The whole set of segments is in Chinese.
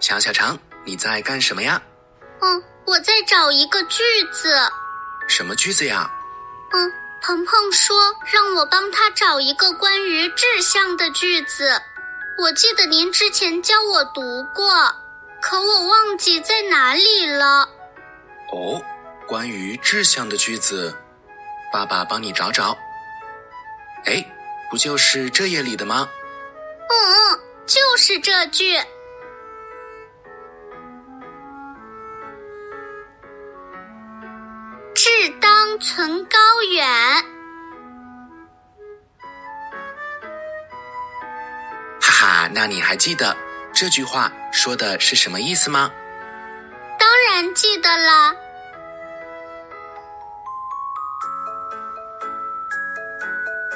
小小肠，你在干什么呀？嗯，我在找一个句子。什么句子呀？嗯，鹏鹏说让我帮他找一个关于志向的句子。我记得您之前教我读过，可我忘记在哪里了。哦，关于志向的句子，爸爸帮你找找。哎，不就是这页里的吗？嗯嗯，就是这句。当存高远。哈哈，那你还记得这句话说的是什么意思吗？当然记得啦。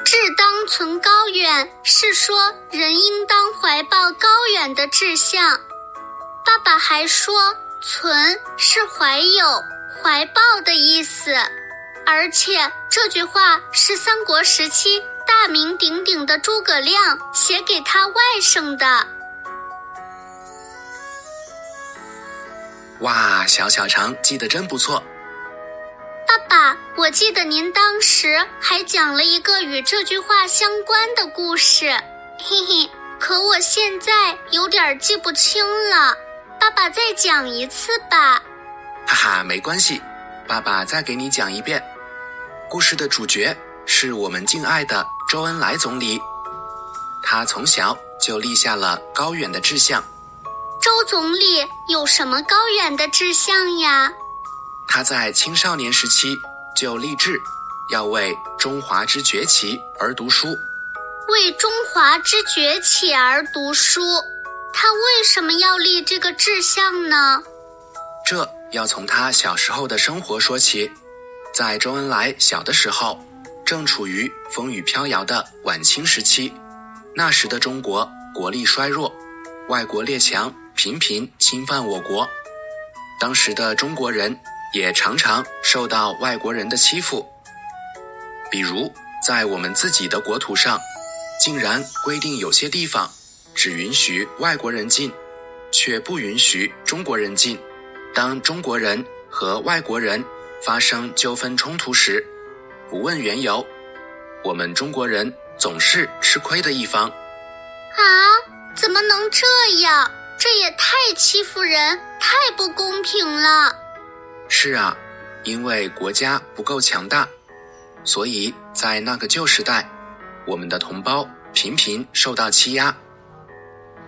志当存高远是说人应当怀抱高远的志向。爸爸还说，存是怀有、怀抱的意思，而且这句话是三国时期大名鼎鼎的诸葛亮写给他外甥的。哇，小小肠记得真不错。爸爸，我记得您当时还讲了一个与这句话相关的故事，嘿嘿。可我现在有点记不清了，爸爸再讲一次吧。哈哈，没关系，爸爸再给你讲一遍。故事的主角是我们敬爱的周恩来总理，他从小就立下了高远的志向。周总理有什么高远的志向呀？他在青少年时期就立志要为中华之崛起而读书。为中华之崛起而读书，他为什么要立这个志向呢？这要从他小时候的生活说起。在周恩来小的时候，正处于风雨飘摇的晚清时期，那时的中国国力衰弱，外国列强频频侵犯我国，当时的中国人也常常受到外国人的欺负。比如，在我们自己的国土上，竟然规定有些地方只允许外国人进，却不允许中国人进。当中国人和外国人发生纠纷冲突时，不问缘由，我们中国人总是吃亏的一方。啊，怎么能这样？这也太欺负人，太不公平了。是啊，因为国家不够强大，所以在那个旧时代，我们的同胞频频受到欺压。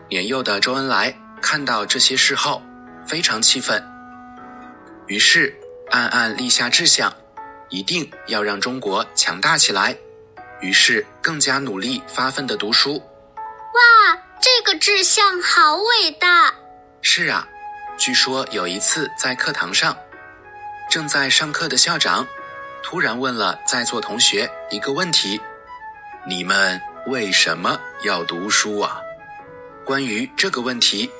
年幼的周恩来看到这些事后，非常气愤，于是暗暗立下志向，一定要让中国强大起来。于是更加努力发奋的读书。哇，这个志向好伟大！是啊，据说有一次在课堂上，正在上课的校长突然问了在座同学一个问题：“你们为什么要读书啊？”关于这个问题，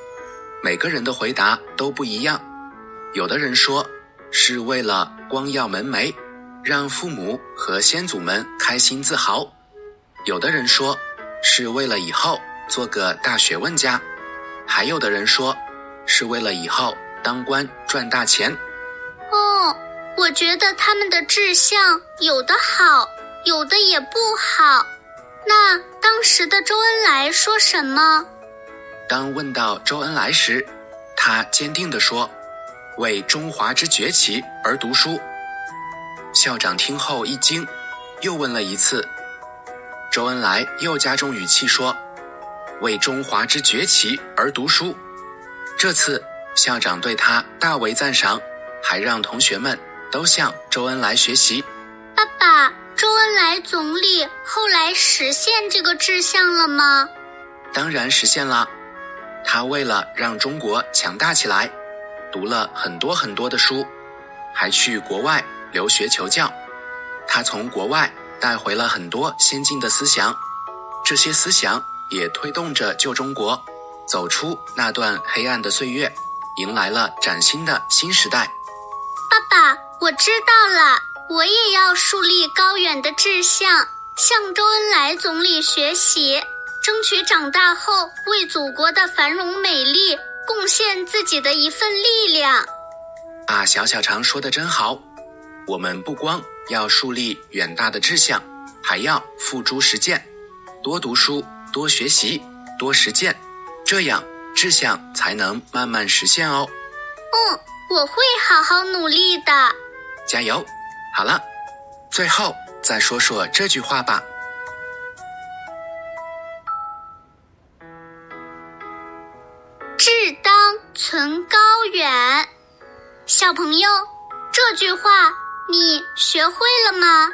每个人的回答都不一样。有的人说是为了光耀门楣，让父母和先祖们开心自豪；有的人说是为了以后做个大学问家；还有的人说是为了以后当官赚大钱。哦，我觉得他们的志向有的好，有的也不好。那当时的周恩来说什么？当问到周恩来时，他坚定地说：“为中华之崛起而读书。”校长听后一惊，又问了一次。周恩来又加重语气说：“为中华之崛起而读书。”这次校长对他大为赞赏，还让同学们都向周恩来学习。爸爸，周恩来总理后来实现这个志向了吗？当然实现了。他为了让中国强大起来，读了很多很多的书，还去国外留学求教。他从国外带回了很多先进的思想，这些思想也推动着旧中国走出那段黑暗的岁月，迎来了崭新的新时代。爸爸，我知道了，我也要树立高远的志向，向周恩来总理学习。争取长大后为祖国的繁荣美丽贡献自己的一份力量。啊，小小常说的真好。我们不光要树立远大的志向，还要付诸实践，多读书，多学习，多实践，这样志向才能慢慢实现哦。嗯，我会好好努力的。加油！好了，最后再说说这句话吧。志当存高远。小朋友，这句话你学会了吗？